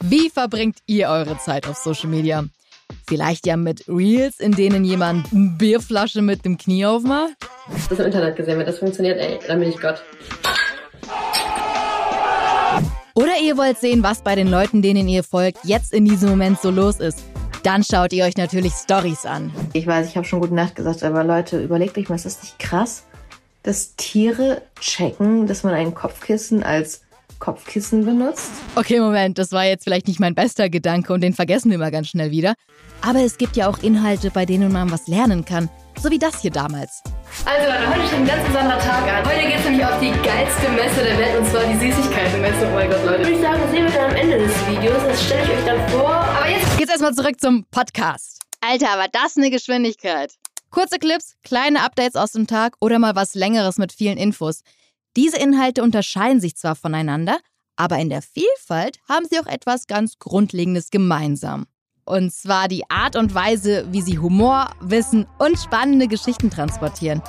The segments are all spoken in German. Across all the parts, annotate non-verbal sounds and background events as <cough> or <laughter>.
Wie verbringt ihr eure Zeit auf Social Media? Vielleicht ja mit Reels, in denen jemand eine Bierflasche mit dem Knie aufmacht? Das im Internet gesehen, wenn das funktioniert, ey, dann bin ich Gott. Oder ihr wollt sehen, was bei den Leuten, denen ihr folgt, jetzt in diesem Moment so los ist. Dann schaut ihr euch natürlich Stories an. Ich weiß, ich habe schon gute Nacht gesagt, aber Leute, überlegt euch mal, ist das nicht krass, dass Tiere checken, dass man ein Kopfkissen als Kopfkissen benutzt? Okay, Moment, das war jetzt vielleicht nicht mein bester Gedanke und den vergessen wir mal ganz schnell wieder. Aber es gibt ja auch Inhalte, bei denen man was lernen kann. So wie das hier damals. Also Leute, heute steht ein ganz besonderer Tag an. Heute geht es nämlich auf die geilste Messe der Welt und zwar die Süßigkeitenmesse. Oh mein Gott, Leute. Würde ich sagen, das sehen wir dann am Ende des Videos. Das stelle ich euch dann vor. Aber jetzt geht's erstmal zurück zum Podcast. Alter, war das eine Geschwindigkeit. Kurze Clips, kleine Updates aus dem Tag oder mal was längeres mit vielen Infos. Diese Inhalte unterscheiden sich zwar voneinander, aber in der Vielfalt haben sie auch etwas ganz Grundlegendes gemeinsam. Und zwar die Art und Weise, wie sie Humor, Wissen und spannende Geschichten transportieren.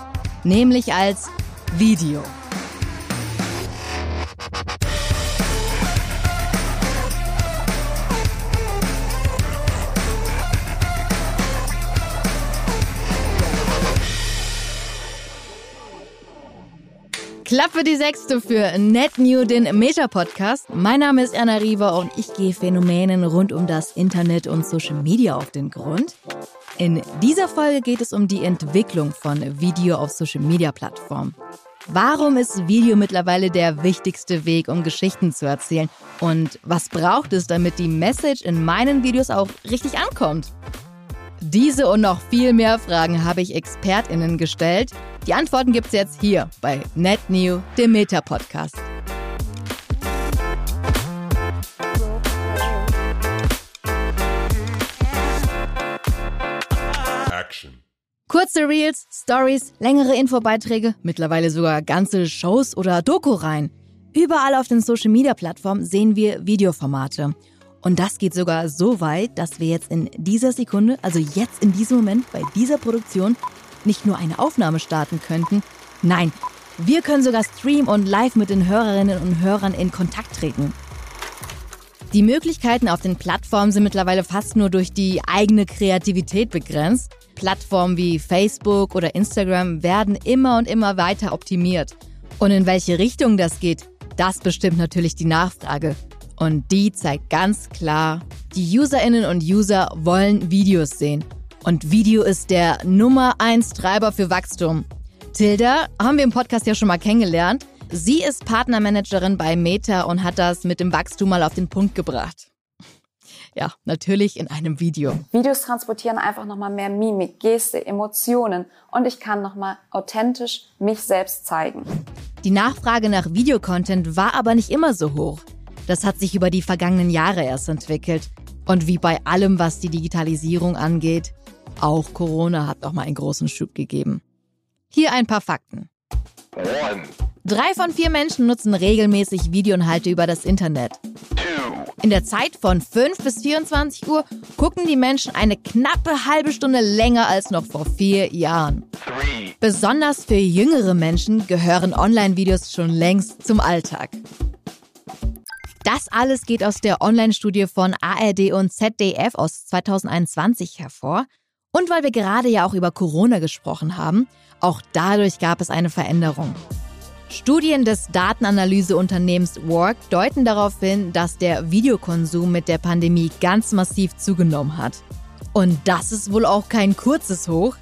Nämlich als Video. Klappe die sechste für NetNew, den Meta-Podcast. Mein Name ist Anna Riva und ich gehe Phänomenen rund um das Internet und Social Media auf den Grund. In dieser Folge geht es um die Entwicklung von Video auf Social Media Plattformen. Warum ist Video mittlerweile der wichtigste Weg, um Geschichten zu erzählen? Und was braucht es, damit die Message in meinen Videos auch richtig ankommt? Diese und noch viel mehr Fragen habe ich ExpertInnen gestellt. Die Antworten gibt es jetzt hier bei NetNew, dem Meta-Podcast. Action. Kurze Reels, Stories, längere Infobeiträge, mittlerweile sogar ganze Shows oder Doku-Reihen. Überall auf den Social-Media-Plattformen sehen wir Videoformate. Und das geht sogar so weit, dass wir jetzt in dieser Sekunde, also jetzt in diesem Moment bei dieser Produktion, nicht nur eine Aufnahme starten könnten, nein, wir können sogar streamen und live mit den Hörerinnen und Hörern in Kontakt treten. Die Möglichkeiten auf den Plattformen sind mittlerweile fast nur durch die eigene Kreativität begrenzt. Plattformen wie Facebook oder Instagram werden immer und immer weiter optimiert. Und in welche Richtung das geht, das bestimmt natürlich die Nachfrage. Und die zeigt ganz klar, die Userinnen und User wollen Videos sehen. Und Video ist der Nummer 1 Treiber für Wachstum. Tilda haben wir im Podcast ja schon mal kennengelernt. Sie ist Partnermanagerin bei Meta und hat das mit dem Wachstum mal auf den Punkt gebracht. Ja, natürlich in einem Video. Videos transportieren einfach nochmal mehr Mimik, Geste, Emotionen und ich kann nochmal authentisch mich selbst zeigen. Die Nachfrage nach Videocontent war aber nicht immer so hoch. Das hat sich über die vergangenen Jahre erst entwickelt. Und wie bei allem, was die Digitalisierung angeht, auch Corona hat noch mal einen großen Schub gegeben. Hier ein paar Fakten. Drei von vier Menschen nutzen regelmäßig Videoinhalte über das Internet. In der Zeit von 5 bis 24 Uhr gucken die Menschen eine knappe halbe Stunde länger als noch vor vier Jahren. Besonders für jüngere Menschen gehören Online-Videos schon längst zum Alltag. Das alles geht aus der Online-Studie von ARD und ZDF aus 2021 hervor. Und weil wir gerade ja auch über Corona gesprochen haben, auch dadurch gab es eine Veränderung. Studien des Datenanalyseunternehmens Work deuten darauf hin, dass der Videokonsum mit der Pandemie ganz massiv zugenommen hat. Und das ist wohl auch kein kurzes Hoch.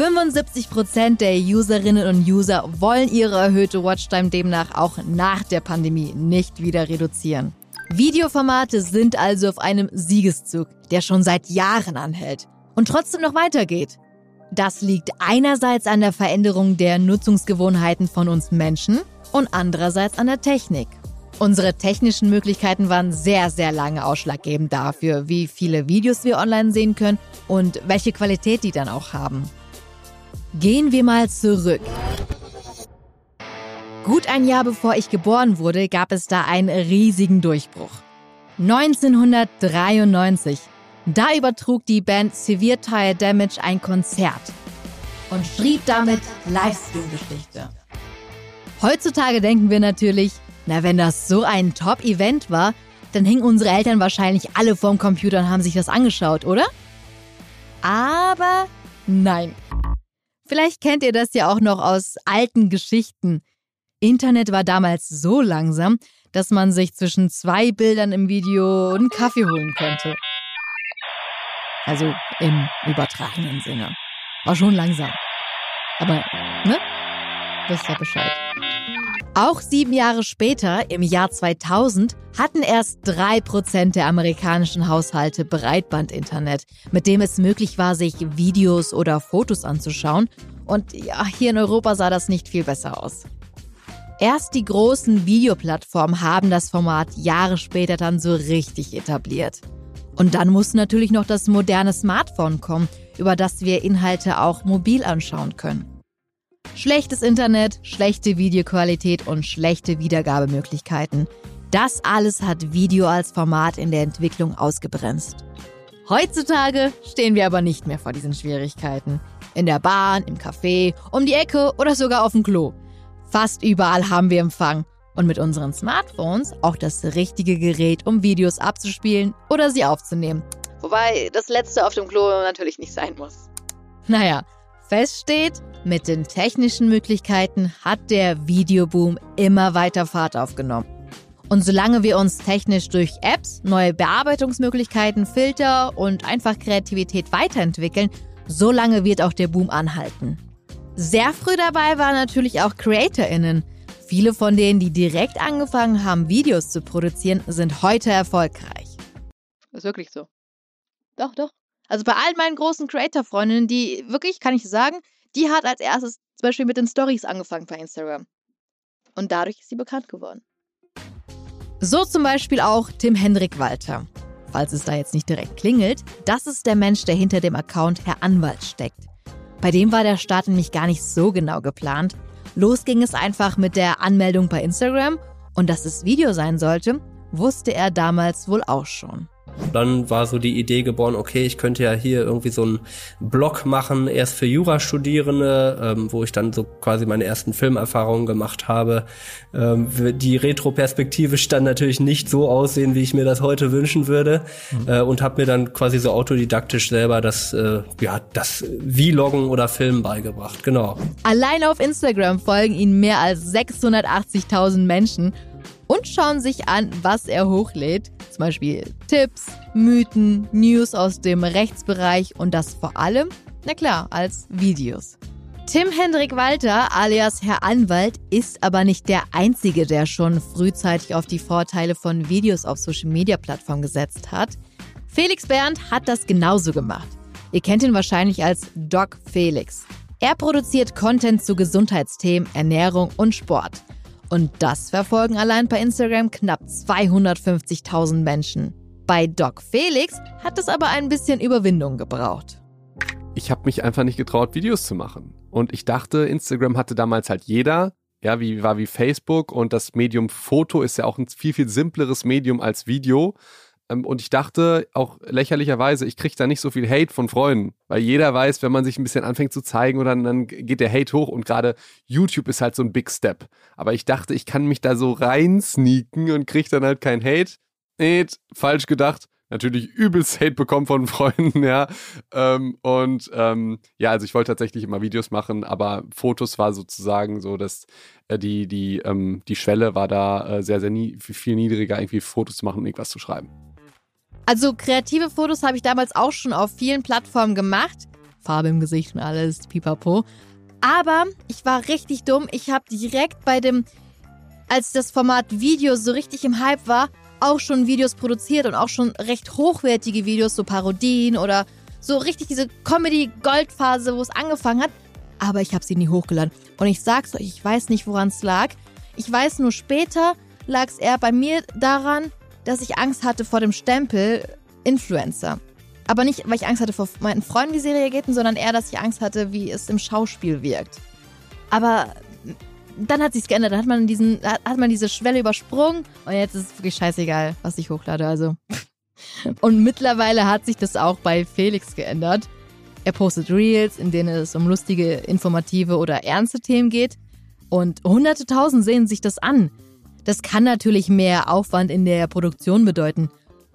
75% der Userinnen und User wollen ihre erhöhte Watchtime demnach auch nach der Pandemie nicht wieder reduzieren. Videoformate sind also auf einem Siegeszug, der schon seit Jahren anhält und trotzdem noch weitergeht. Das liegt einerseits an der Veränderung der Nutzungsgewohnheiten von uns Menschen und andererseits an der Technik. Unsere technischen Möglichkeiten waren sehr, sehr lange ausschlaggebend dafür, wie viele Videos wir online sehen können und welche Qualität die dann auch haben. Gehen wir mal zurück. Gut ein Jahr bevor ich geboren wurde, gab es da einen riesigen Durchbruch. 1993. Da übertrug die Band Severe Tire Damage ein Konzert und schrieb damit Livestream-Geschichte. Heutzutage denken wir natürlich, na wenn das so ein Top-Event war, dann hingen unsere Eltern wahrscheinlich alle vorm Computer und haben sich das angeschaut, oder? Aber nein. Vielleicht kennt ihr das ja auch noch aus alten Geschichten. Internet war damals so langsam, dass man sich zwischen zwei Bildern im Video einen Kaffee holen konnte. Also im übertragenen Sinne. War schon langsam. Aber, ne? Wisst ihr Bescheid. Auch sieben Jahre später, im Jahr 2000, hatten erst drei Prozent der amerikanischen Haushalte Breitbandinternet, mit dem es möglich war, sich Videos oder Fotos anzuschauen. Und ja, hier in Europa sah das nicht viel besser aus. Erst die großen Videoplattformen haben das Format Jahre später dann so richtig etabliert. Und dann muss natürlich noch das moderne Smartphone kommen, über das wir Inhalte auch mobil anschauen können. Schlechtes Internet, schlechte Videoqualität und schlechte Wiedergabemöglichkeiten. Das alles hat Video als Format in der Entwicklung ausgebremst. Heutzutage stehen wir aber nicht mehr vor diesen Schwierigkeiten. In der Bahn, im Café, um die Ecke oder sogar auf dem Klo. Fast überall haben wir Empfang und mit unseren Smartphones auch das richtige Gerät, um Videos abzuspielen oder sie aufzunehmen. Wobei das letzte auf dem Klo natürlich nicht sein muss. Naja, fest steht, mit den technischen Möglichkeiten hat der Videoboom immer weiter Fahrt aufgenommen. Und solange wir uns technisch durch Apps, neue Bearbeitungsmöglichkeiten, Filter und einfach Kreativität weiterentwickeln, solange wird auch der Boom anhalten. Sehr früh dabei waren natürlich auch CreatorInnen. Viele von denen, die direkt angefangen haben, Videos zu produzieren, sind heute erfolgreich. Das ist wirklich so. Doch, doch. Also bei all meinen großen Creator-Freundinnen, die wirklich, kann ich sagen, die hat als erstes zum Beispiel mit den Stories angefangen bei Instagram. Und dadurch ist sie bekannt geworden. So zum Beispiel auch Tim Hendrik Walter. Falls es da jetzt nicht direkt klingelt, das ist der Mensch, der hinter dem Account Herr Anwalt steckt. Bei dem war der Start nämlich gar nicht so genau geplant. Los ging es einfach mit der Anmeldung bei Instagram und dass es Video sein sollte, wusste er damals wohl auch schon. Dann war so die Idee geboren, okay, ich könnte ja hier irgendwie so einen Blog machen, erst für Jurastudierende, ähm, wo ich dann so quasi meine ersten Filmerfahrungen gemacht habe. Ähm, die Retroperspektive stand natürlich nicht so aussehen, wie ich mir das heute wünschen würde mhm. äh, und habe mir dann quasi so autodidaktisch selber das, äh, ja, das Vloggen oder Filmen beigebracht, genau. Allein auf Instagram folgen ihm mehr als 680.000 Menschen und schauen sich an, was er hochlädt. Zum Beispiel Tipps, Mythen, News aus dem Rechtsbereich und das vor allem, na klar, als Videos. Tim Hendrik Walter, alias Herr Anwalt, ist aber nicht der Einzige, der schon frühzeitig auf die Vorteile von Videos auf Social-Media-Plattformen gesetzt hat. Felix Berndt hat das genauso gemacht. Ihr kennt ihn wahrscheinlich als Doc Felix. Er produziert Content zu Gesundheitsthemen, Ernährung und Sport. Und das verfolgen allein bei Instagram knapp 250.000 Menschen. Bei Doc Felix hat es aber ein bisschen Überwindung gebraucht. Ich habe mich einfach nicht getraut, Videos zu machen. Und ich dachte, Instagram hatte damals halt jeder. Ja, wie war wie Facebook und das Medium Foto ist ja auch ein viel, viel simpleres Medium als Video. Ähm, und ich dachte auch lächerlicherweise, ich kriege da nicht so viel Hate von Freunden, weil jeder weiß, wenn man sich ein bisschen anfängt zu zeigen oder dann geht der Hate hoch und gerade YouTube ist halt so ein Big Step. Aber ich dachte, ich kann mich da so rein sneaken und kriege dann halt kein Hate. Nee, falsch gedacht. Natürlich übelst Hate bekommen von <laughs> Freunden, ja. Ähm, und ähm, ja, also ich wollte tatsächlich immer Videos machen, aber Fotos war sozusagen so, dass äh, die, die, ähm, die Schwelle war da äh, sehr, sehr nie, viel niedriger, irgendwie Fotos zu machen und irgendwas zu schreiben. Also kreative Fotos habe ich damals auch schon auf vielen Plattformen gemacht. Farbe im Gesicht und alles, pipapo. Aber ich war richtig dumm. Ich habe direkt bei dem, als das Format Video so richtig im Hype war, auch schon Videos produziert und auch schon recht hochwertige Videos, so Parodien oder so richtig diese Comedy-Goldphase, wo es angefangen hat. Aber ich habe sie nie hochgeladen. Und ich sag's euch, ich weiß nicht, woran es lag. Ich weiß nur später lag es eher bei mir daran, dass ich Angst hatte vor dem Stempel Influencer. Aber nicht, weil ich Angst hatte vor meinen Freunden, wie sie reagierten, sondern eher, dass ich Angst hatte, wie es im Schauspiel wirkt. Aber dann hat sich's geändert. Dann hat man diesen, hat man diese Schwelle übersprungen und jetzt ist es wirklich scheißegal, was ich hochlade. Also. <laughs> Und mittlerweile hat sich das auch bei Felix geändert. Er postet Reels, in denen es um lustige, informative oder ernste Themen geht. Und hunderte tausend sehen sich das an. Das kann natürlich mehr Aufwand in der Produktion bedeuten,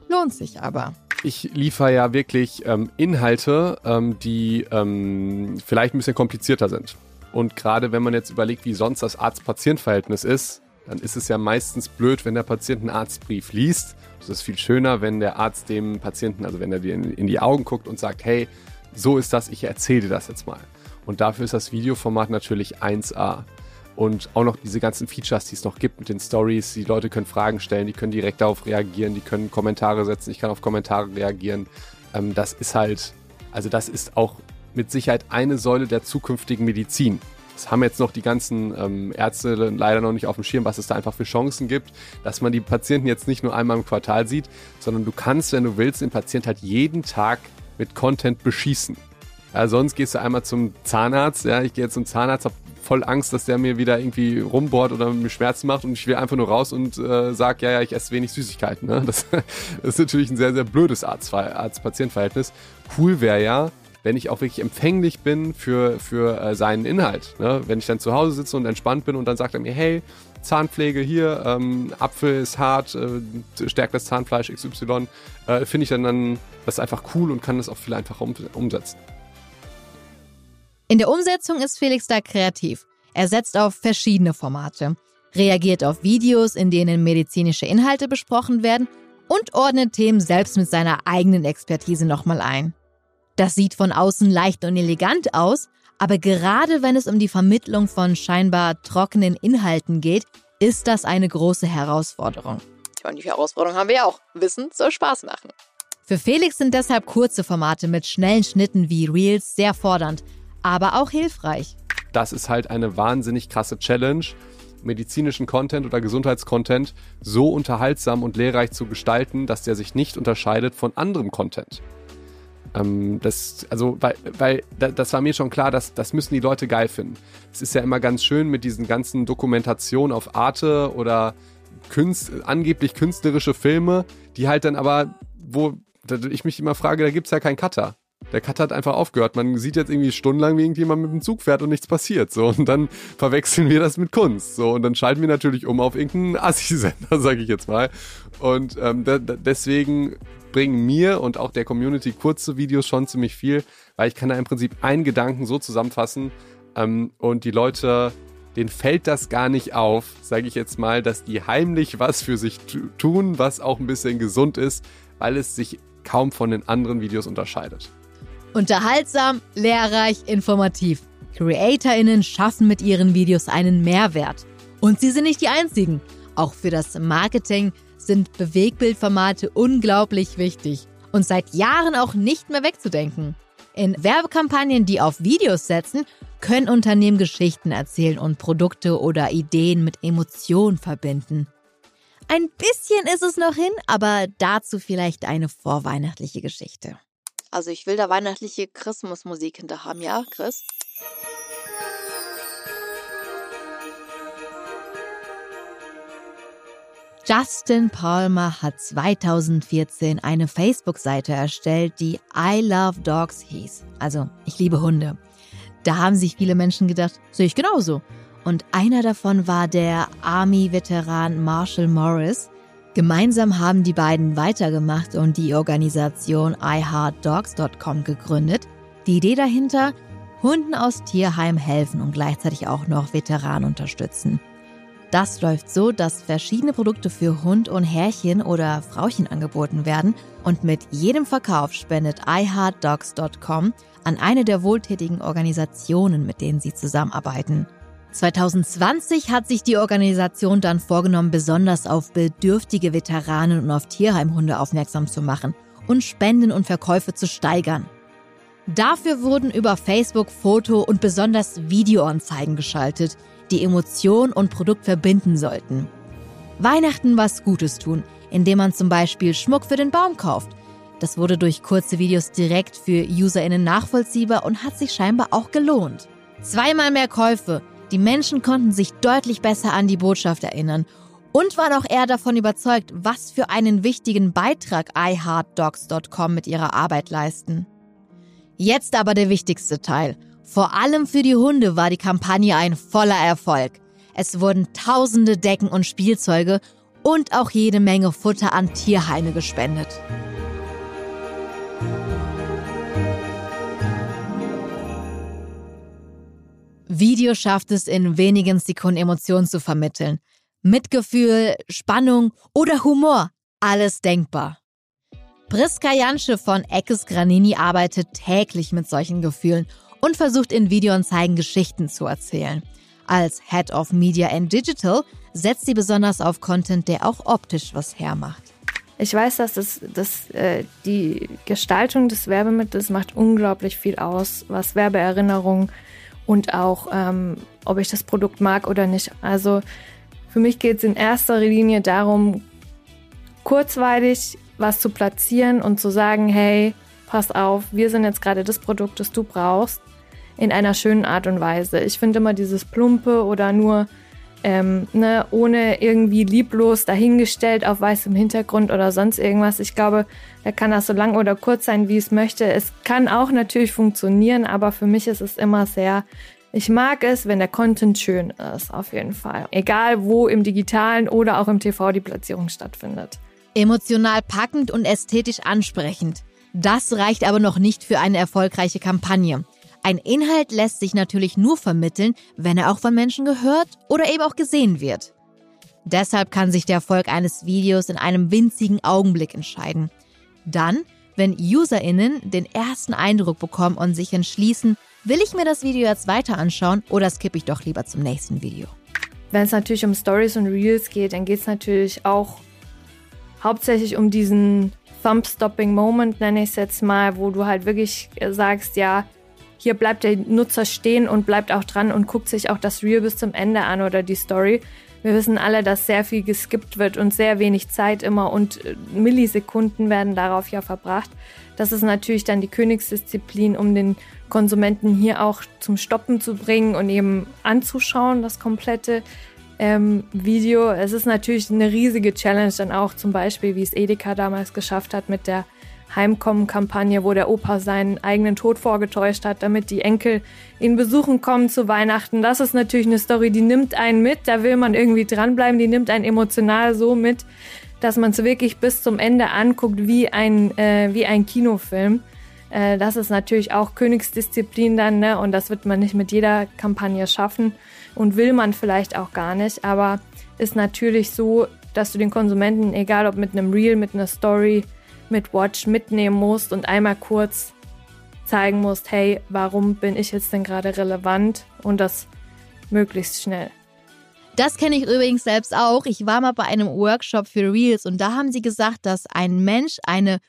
lohnt sich aber. Ich liefere ja wirklich ähm, Inhalte, ähm, die ähm, vielleicht ein bisschen komplizierter sind. Und gerade wenn man jetzt überlegt, wie sonst das Arzt-Patient-Verhältnis ist, dann ist es ja meistens blöd, wenn der Patient einen Arztbrief liest. Es ist viel schöner, wenn der Arzt dem Patienten, also wenn er dir in die Augen guckt und sagt, hey, so ist das, ich erzähle dir das jetzt mal. Und dafür ist das Videoformat natürlich 1A. Und auch noch diese ganzen Features, die es noch gibt mit den Stories. Die Leute können Fragen stellen, die können direkt darauf reagieren, die können Kommentare setzen, ich kann auf Kommentare reagieren. Ähm, das ist halt, also das ist auch mit Sicherheit eine Säule der zukünftigen Medizin. Das haben jetzt noch die ganzen ähm, Ärzte leider noch nicht auf dem Schirm, was es da einfach für Chancen gibt, dass man die Patienten jetzt nicht nur einmal im Quartal sieht, sondern du kannst, wenn du willst, den Patienten halt jeden Tag mit Content beschießen. Ja, sonst gehst du einmal zum Zahnarzt. Ja, ich gehe jetzt zum Zahnarzt, habe voll Angst, dass der mir wieder irgendwie rumbohrt oder mir Schmerzen macht und ich will einfach nur raus und äh, sag, ja, ja, ich esse wenig Süßigkeiten. Ne? Das, das <laughs> ist natürlich ein sehr, sehr blödes Arzt-Patient-Verhältnis. Cool wäre ja, wenn ich auch wirklich empfänglich bin für, für äh, seinen Inhalt. Ne? Wenn ich dann zu Hause sitze und entspannt bin und dann sagt er mir, hey, Zahnpflege hier, ähm, Apfel ist hart, äh, stärkt das Zahnfleisch XY, äh, finde ich dann, dann das einfach cool und kann das auch viel einfacher um, umsetzen. In der Umsetzung ist Felix da kreativ. Er setzt auf verschiedene Formate, reagiert auf Videos, in denen medizinische Inhalte besprochen werden und ordnet Themen selbst mit seiner eigenen Expertise nochmal ein. Das sieht von außen leicht und elegant aus, aber gerade wenn es um die Vermittlung von scheinbar trockenen Inhalten geht, ist das eine große Herausforderung. Und die Herausforderung haben wir ja auch. Wissen soll Spaß machen. Für Felix sind deshalb kurze Formate mit schnellen Schnitten wie Reels sehr fordernd, aber auch hilfreich. Das ist halt eine wahnsinnig krasse Challenge, medizinischen Content oder Gesundheitscontent so unterhaltsam und lehrreich zu gestalten, dass der sich nicht unterscheidet von anderem Content. Ähm, das, also, weil, weil das war mir schon klar, dass das müssen die Leute geil finden. Es ist ja immer ganz schön mit diesen ganzen Dokumentationen auf Arte oder Künst, angeblich künstlerische Filme, die halt dann aber, wo ich mich immer frage, da gibt es ja keinen Cutter. Der Cut hat einfach aufgehört. Man sieht jetzt irgendwie stundenlang, wie irgendjemand mit dem Zug fährt und nichts passiert. So, und dann verwechseln wir das mit Kunst. So, und dann schalten wir natürlich um auf irgendeinen Assi-Sender, <laughs> sage ich jetzt mal. Und ähm, deswegen bringen mir und auch der Community kurze Videos schon ziemlich viel, weil ich kann da im Prinzip einen Gedanken so zusammenfassen ähm, und die Leute, denen fällt das gar nicht auf, sage ich jetzt mal, dass die heimlich was für sich tun, was auch ein bisschen gesund ist, weil es sich kaum von den anderen Videos unterscheidet. Unterhaltsam, lehrreich, informativ. CreatorInnen schaffen mit ihren Videos einen Mehrwert. Und sie sind nicht die einzigen. Auch für das Marketing sind Bewegbildformate unglaublich wichtig und seit Jahren auch nicht mehr wegzudenken. In Werbekampagnen, die auf Videos setzen, können Unternehmen Geschichten erzählen und Produkte oder Ideen mit Emotionen verbinden. Ein bisschen ist es noch hin, aber dazu vielleicht eine vorweihnachtliche Geschichte. Also ich will da weihnachtliche Christmasmusik hinter haben, ja, Chris? Justin Palmer hat 2014 eine Facebook-Seite erstellt, die I Love Dogs hieß. Also, ich liebe Hunde. Da haben sich viele Menschen gedacht, sehe ich genauso. Und einer davon war der Army-Veteran Marshall Morris. Gemeinsam haben die beiden weitergemacht und die Organisation iHeartDogs.com gegründet. Die Idee dahinter, Hunden aus Tierheim helfen und gleichzeitig auch noch Veteranen unterstützen. Das läuft so, dass verschiedene Produkte für Hund und Herrchen oder Frauchen angeboten werden und mit jedem Verkauf spendet iHeartDogs.com an eine der wohltätigen Organisationen, mit denen sie zusammenarbeiten. 2020 hat sich die Organisation dann vorgenommen, besonders auf bedürftige Veteranen und auf Tierheimhunde aufmerksam zu machen und Spenden und Verkäufe zu steigern. Dafür wurden über Facebook Foto- und besonders Videoanzeigen geschaltet, die Emotion und Produkt verbinden sollten. Weihnachten was Gutes tun, indem man zum Beispiel Schmuck für den Baum kauft. Das wurde durch kurze Videos direkt für UserInnen nachvollziehbar und hat sich scheinbar auch gelohnt. Zweimal mehr Käufe. Die Menschen konnten sich deutlich besser an die Botschaft erinnern und waren auch eher davon überzeugt, was für einen wichtigen Beitrag iHeartDogs.com mit ihrer Arbeit leisten. Jetzt aber der wichtigste Teil. Vor allem für die Hunde war die Kampagne ein voller Erfolg. Es wurden tausende Decken und Spielzeuge und auch jede Menge Futter an Tierheime gespendet. Video schafft es in wenigen Sekunden Emotionen zu vermitteln. Mitgefühl, Spannung oder Humor, alles denkbar. Priska Jansche von Eckes Granini arbeitet täglich mit solchen Gefühlen und versucht in Videoanzeigen Geschichten zu erzählen. Als Head of Media and Digital setzt sie besonders auf Content, der auch optisch was hermacht. Ich weiß, dass das, das, äh, die Gestaltung des Werbemittels macht unglaublich viel aus, was Werbeerinnerung und auch, ähm, ob ich das Produkt mag oder nicht. Also für mich geht es in erster Linie darum, kurzweilig was zu platzieren und zu sagen, hey, pass auf, wir sind jetzt gerade das Produkt, das du brauchst, in einer schönen Art und Weise. Ich finde immer dieses Plumpe oder nur ähm, ne, ohne irgendwie lieblos dahingestellt auf weißem Hintergrund oder sonst irgendwas. Ich glaube, da kann das so lang oder kurz sein, wie es möchte. Es kann auch natürlich funktionieren, aber für mich ist es immer sehr ich mag es, wenn der Content schön ist, auf jeden Fall. Egal wo im digitalen oder auch im TV die Platzierung stattfindet. Emotional packend und ästhetisch ansprechend. Das reicht aber noch nicht für eine erfolgreiche Kampagne. Ein Inhalt lässt sich natürlich nur vermitteln, wenn er auch von Menschen gehört oder eben auch gesehen wird. Deshalb kann sich der Erfolg eines Videos in einem winzigen Augenblick entscheiden. Dann, wenn UserInnen den ersten Eindruck bekommen und sich entschließen, Will ich mir das Video jetzt weiter anschauen oder skippe ich doch lieber zum nächsten Video? Wenn es natürlich um Stories und Reels geht, dann geht es natürlich auch hauptsächlich um diesen Thumb-Stopping Moment, nenne ich es jetzt mal, wo du halt wirklich sagst, ja, hier bleibt der Nutzer stehen und bleibt auch dran und guckt sich auch das Reel bis zum Ende an oder die Story. Wir wissen alle, dass sehr viel geskippt wird und sehr wenig Zeit immer und äh, Millisekunden werden darauf ja verbracht. Das ist natürlich dann die Königsdisziplin, um den Konsumenten hier auch zum Stoppen zu bringen und eben anzuschauen, das komplette ähm, Video. Es ist natürlich eine riesige Challenge dann auch zum Beispiel, wie es Edeka damals geschafft hat mit der Heimkommen-Kampagne, wo der Opa seinen eigenen Tod vorgetäuscht hat, damit die Enkel ihn besuchen kommen zu Weihnachten. Das ist natürlich eine Story, die nimmt einen mit, da will man irgendwie dranbleiben, die nimmt einen emotional so mit, dass man es wirklich bis zum Ende anguckt wie ein, äh, wie ein Kinofilm. Äh, das ist natürlich auch Königsdisziplin dann, ne? Und das wird man nicht mit jeder Kampagne schaffen und will man vielleicht auch gar nicht. Aber ist natürlich so, dass du den Konsumenten, egal ob mit einem Reel, mit einer Story, mit Watch mitnehmen musst und einmal kurz zeigen musst, hey, warum bin ich jetzt denn gerade relevant und das möglichst schnell. Das kenne ich übrigens selbst auch. Ich war mal bei einem Workshop für Reels und da haben sie gesagt, dass ein Mensch eine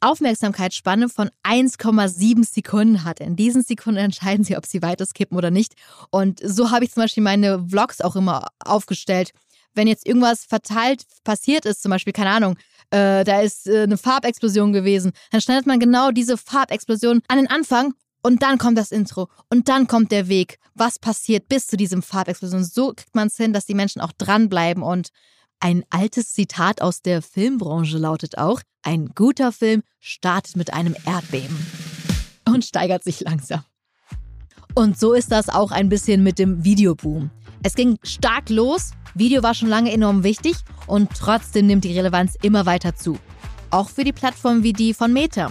Aufmerksamkeitsspanne von 1,7 Sekunden hat. In diesen Sekunden <laughs> entscheiden sie, ob sie weiter skippen oder nicht. Und so habe ich zum Beispiel meine Vlogs auch immer aufgestellt. Wenn jetzt irgendwas verteilt passiert ist, zum Beispiel, keine Ahnung, äh, da ist äh, eine Farbexplosion gewesen, dann schneidet man genau diese Farbexplosion an den Anfang und dann kommt das Intro und dann kommt der Weg. Was passiert bis zu diesem Farbexplosion? So kriegt man es hin, dass die Menschen auch dranbleiben und ein altes Zitat aus der Filmbranche lautet auch, ein guter Film startet mit einem Erdbeben und steigert sich langsam. Und so ist das auch ein bisschen mit dem Videoboom. Es ging stark los, Video war schon lange enorm wichtig und trotzdem nimmt die Relevanz immer weiter zu. Auch für die Plattformen wie die von Meta.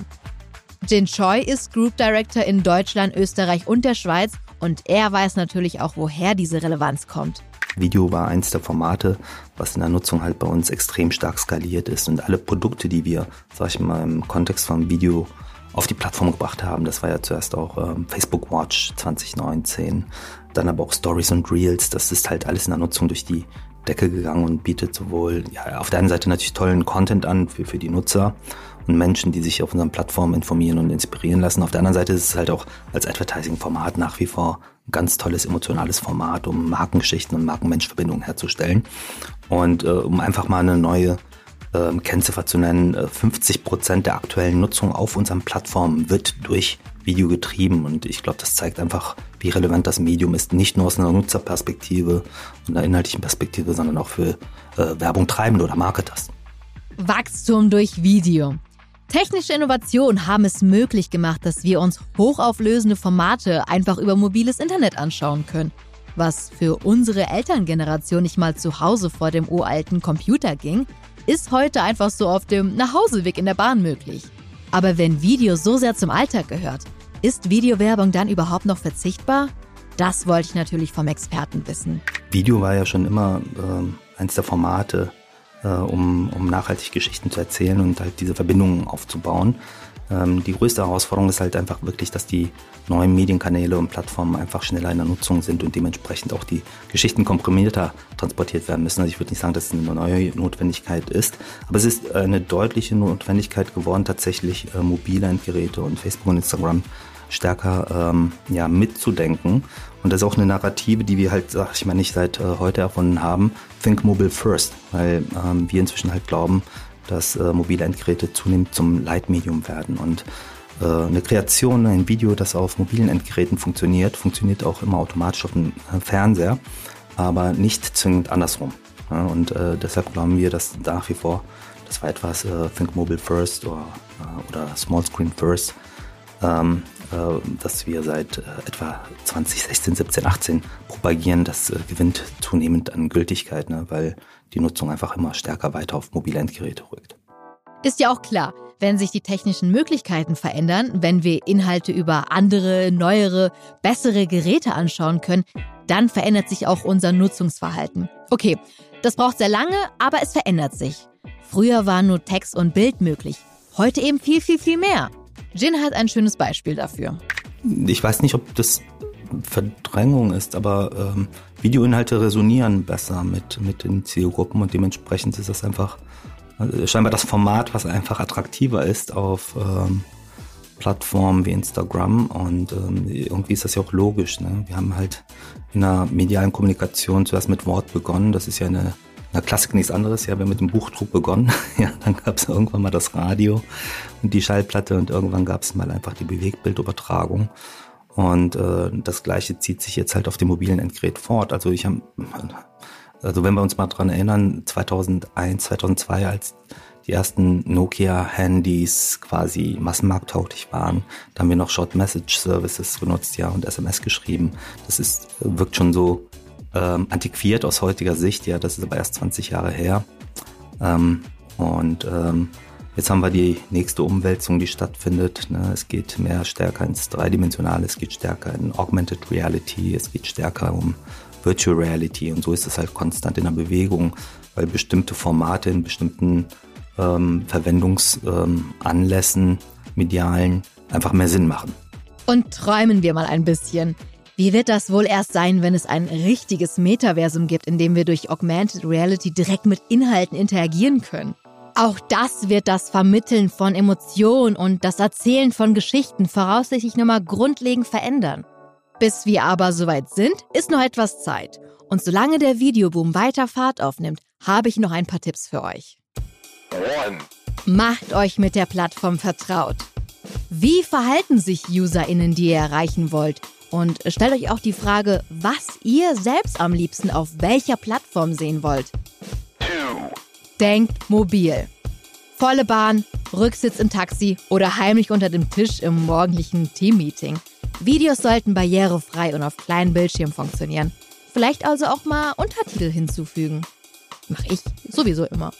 Jin Choi ist Group Director in Deutschland, Österreich und der Schweiz und er weiß natürlich auch, woher diese Relevanz kommt. Video war eins der Formate, was in der Nutzung halt bei uns extrem stark skaliert ist. Und alle Produkte, die wir, sag ich mal, im Kontext von Video auf die Plattform gebracht haben, das war ja zuerst auch ähm, Facebook Watch 2019, dann aber auch Stories und Reels, das ist halt alles in der Nutzung durch die Decke gegangen und bietet sowohl ja, auf der einen Seite natürlich tollen Content an für, für die Nutzer und Menschen, die sich auf unseren Plattformen informieren und inspirieren lassen. Auf der anderen Seite ist es halt auch als Advertising-Format nach wie vor ein ganz tolles emotionales Format, um Markengeschichten und Markenmenschverbindungen herzustellen. Und äh, um einfach mal eine neue äh, Kennziffer zu nennen, äh, 50 Prozent der aktuellen Nutzung auf unseren Plattformen wird durch Video getrieben. Und ich glaube, das zeigt einfach, wie relevant das Medium ist, nicht nur aus einer Nutzerperspektive und einer inhaltlichen Perspektive, sondern auch für äh, Werbung treibende oder Marketers. Wachstum durch Video. Technische Innovationen haben es möglich gemacht, dass wir uns hochauflösende Formate einfach über mobiles Internet anschauen können. Was für unsere Elterngeneration nicht mal zu Hause vor dem uralten Computer ging, ist heute einfach so auf dem Nachhauseweg in der Bahn möglich. Aber wenn Video so sehr zum Alltag gehört, ist Videowerbung dann überhaupt noch verzichtbar? Das wollte ich natürlich vom Experten wissen. Video war ja schon immer äh, eins der Formate, äh, um, um nachhaltig Geschichten zu erzählen und halt diese Verbindungen aufzubauen. Ähm, die größte Herausforderung ist halt einfach wirklich, dass die neuen Medienkanäle und Plattformen einfach schneller in der Nutzung sind und dementsprechend auch die Geschichten komprimierter transportiert werden müssen. Also ich würde nicht sagen, dass es eine neue Notwendigkeit ist, aber es ist eine deutliche Notwendigkeit geworden, tatsächlich äh, mobile Endgeräte und Facebook und Instagram stärker ähm, ja, mitzudenken. Und das ist auch eine Narrative, die wir halt, sag ich mal, nicht seit äh, heute erfunden haben. Think Mobile First, weil ähm, wir inzwischen halt glauben, dass äh, mobile Endgeräte zunehmend zum Leitmedium werden. Und äh, eine Kreation, ein Video, das auf mobilen Endgeräten funktioniert, funktioniert auch immer automatisch auf dem äh, Fernseher, aber nicht zwingend andersrum. Ja, und äh, deshalb glauben wir, dass nach wie vor, das war etwas äh, Think Mobile First oder, äh, oder Small Screen First, ähm, äh, dass wir seit äh, etwa 2016, 17, 18 propagieren, das äh, gewinnt zunehmend an Gültigkeit, ne, weil die Nutzung einfach immer stärker weiter auf mobile Endgeräte rückt. Ist ja auch klar, wenn sich die technischen Möglichkeiten verändern, wenn wir Inhalte über andere, neuere, bessere Geräte anschauen können, dann verändert sich auch unser Nutzungsverhalten. Okay, das braucht sehr lange, aber es verändert sich. Früher waren nur Text und Bild möglich, heute eben viel, viel, viel mehr. Jin hat ein schönes Beispiel dafür. Ich weiß nicht, ob das Verdrängung ist, aber ähm, Videoinhalte resonieren besser mit, mit den Zielgruppen und dementsprechend ist das einfach also scheinbar das Format, was einfach attraktiver ist auf ähm, Plattformen wie Instagram und ähm, irgendwie ist das ja auch logisch. Ne? Wir haben halt in der medialen Kommunikation zuerst mit Wort begonnen. Das ist ja eine, eine Klassik nichts anderes. Ja, wir haben mit dem Buchdruck begonnen. <laughs> ja, dann gab es irgendwann mal das Radio und die Schallplatte und irgendwann gab es mal einfach die Bewegtbildübertragung. Und äh, das gleiche zieht sich jetzt halt auf dem mobilen Endgerät fort. Also ich habe, also wenn wir uns mal dran erinnern, 2001, 2002, als die ersten Nokia-Handys quasi massenmarkttauglich waren, da haben wir noch Short Message Services genutzt, ja, und SMS geschrieben. Das ist wirkt schon so ähm, antiquiert aus heutiger Sicht, ja, das ist aber erst 20 Jahre her. Ähm, und ähm, Jetzt haben wir die nächste Umwälzung, die stattfindet. Ne? Es geht mehr stärker ins Dreidimensionale, es geht stärker in Augmented Reality, es geht stärker um Virtual Reality und so ist es halt konstant in der Bewegung, weil bestimmte Formate in bestimmten ähm, Verwendungsanlässen, ähm, medialen, einfach mehr Sinn machen. Und träumen wir mal ein bisschen. Wie wird das wohl erst sein, wenn es ein richtiges Metaversum gibt, in dem wir durch Augmented Reality direkt mit Inhalten interagieren können? Auch das wird das Vermitteln von Emotionen und das Erzählen von Geschichten voraussichtlich nochmal grundlegend verändern. Bis wir aber soweit sind, ist noch etwas Zeit. Und solange der Videoboom weiter Fahrt aufnimmt, habe ich noch ein paar Tipps für euch. Macht euch mit der Plattform vertraut. Wie verhalten sich UserInnen, die ihr erreichen wollt? Und stellt euch auch die Frage, was ihr selbst am liebsten auf welcher Plattform sehen wollt. Denkt mobil. Volle Bahn, Rücksitz im Taxi oder heimlich unter dem Tisch im morgendlichen Teammeeting. Videos sollten barrierefrei und auf kleinen Bildschirmen funktionieren. Vielleicht also auch mal Untertitel hinzufügen. Mach ich sowieso immer.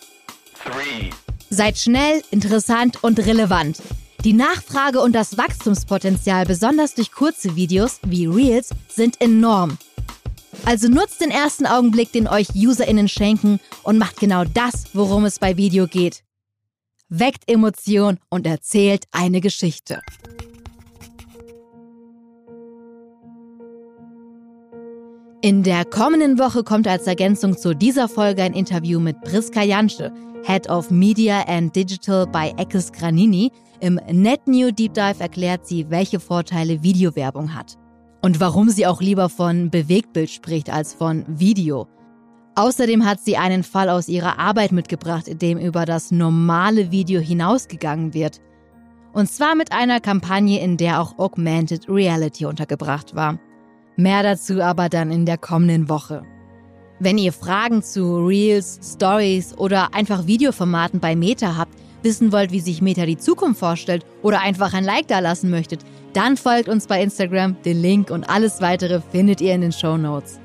Three. Seid schnell, interessant und relevant. Die Nachfrage und das Wachstumspotenzial, besonders durch kurze Videos wie Reels, sind enorm. Also nutzt den ersten Augenblick, den euch UserInnen schenken und macht genau das, worum es bei Video geht. Weckt Emotion und erzählt eine Geschichte. In der kommenden Woche kommt als Ergänzung zu dieser Folge ein Interview mit Priska Jansche, Head of Media and Digital bei Eckes Granini. Im NetNew Deep Dive erklärt sie, welche Vorteile Videowerbung hat und warum sie auch lieber von Bewegtbild spricht als von Video. Außerdem hat sie einen Fall aus ihrer Arbeit mitgebracht, in dem über das normale Video hinausgegangen wird. Und zwar mit einer Kampagne, in der auch Augmented Reality untergebracht war. Mehr dazu aber dann in der kommenden Woche. Wenn ihr Fragen zu Reels, Stories oder einfach Videoformaten bei Meta habt, wissen wollt, wie sich Meta die Zukunft vorstellt oder einfach ein Like da lassen möchtet, dann folgt uns bei Instagram. Den Link und alles weitere findet ihr in den Show Notes.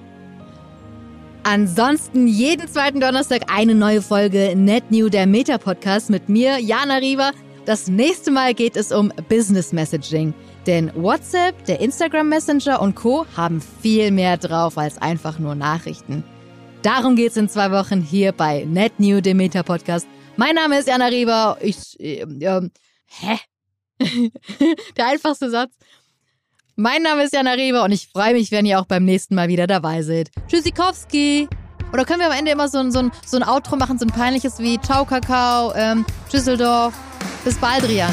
Ansonsten jeden zweiten Donnerstag eine neue Folge Net New, der Meta-Podcast mit mir, Jana Rieber. Das nächste Mal geht es um Business Messaging. Denn WhatsApp, der Instagram Messenger und Co. haben viel mehr drauf als einfach nur Nachrichten. Darum geht's in zwei Wochen hier bei Net New, dem Meta-Podcast. Mein Name ist Jana Rieber. Ich, äh, äh, hä? <laughs> der einfachste Satz. Mein Name ist Jana Rewe und ich freue mich, wenn ihr auch beim nächsten Mal wieder dabei seid. Tschüssikowski! Oder können wir am Ende immer so ein, so ein, so ein Outro machen, so ein peinliches wie Ciao Kakao, ähm, Düsseldorf. Bis bald, Rian.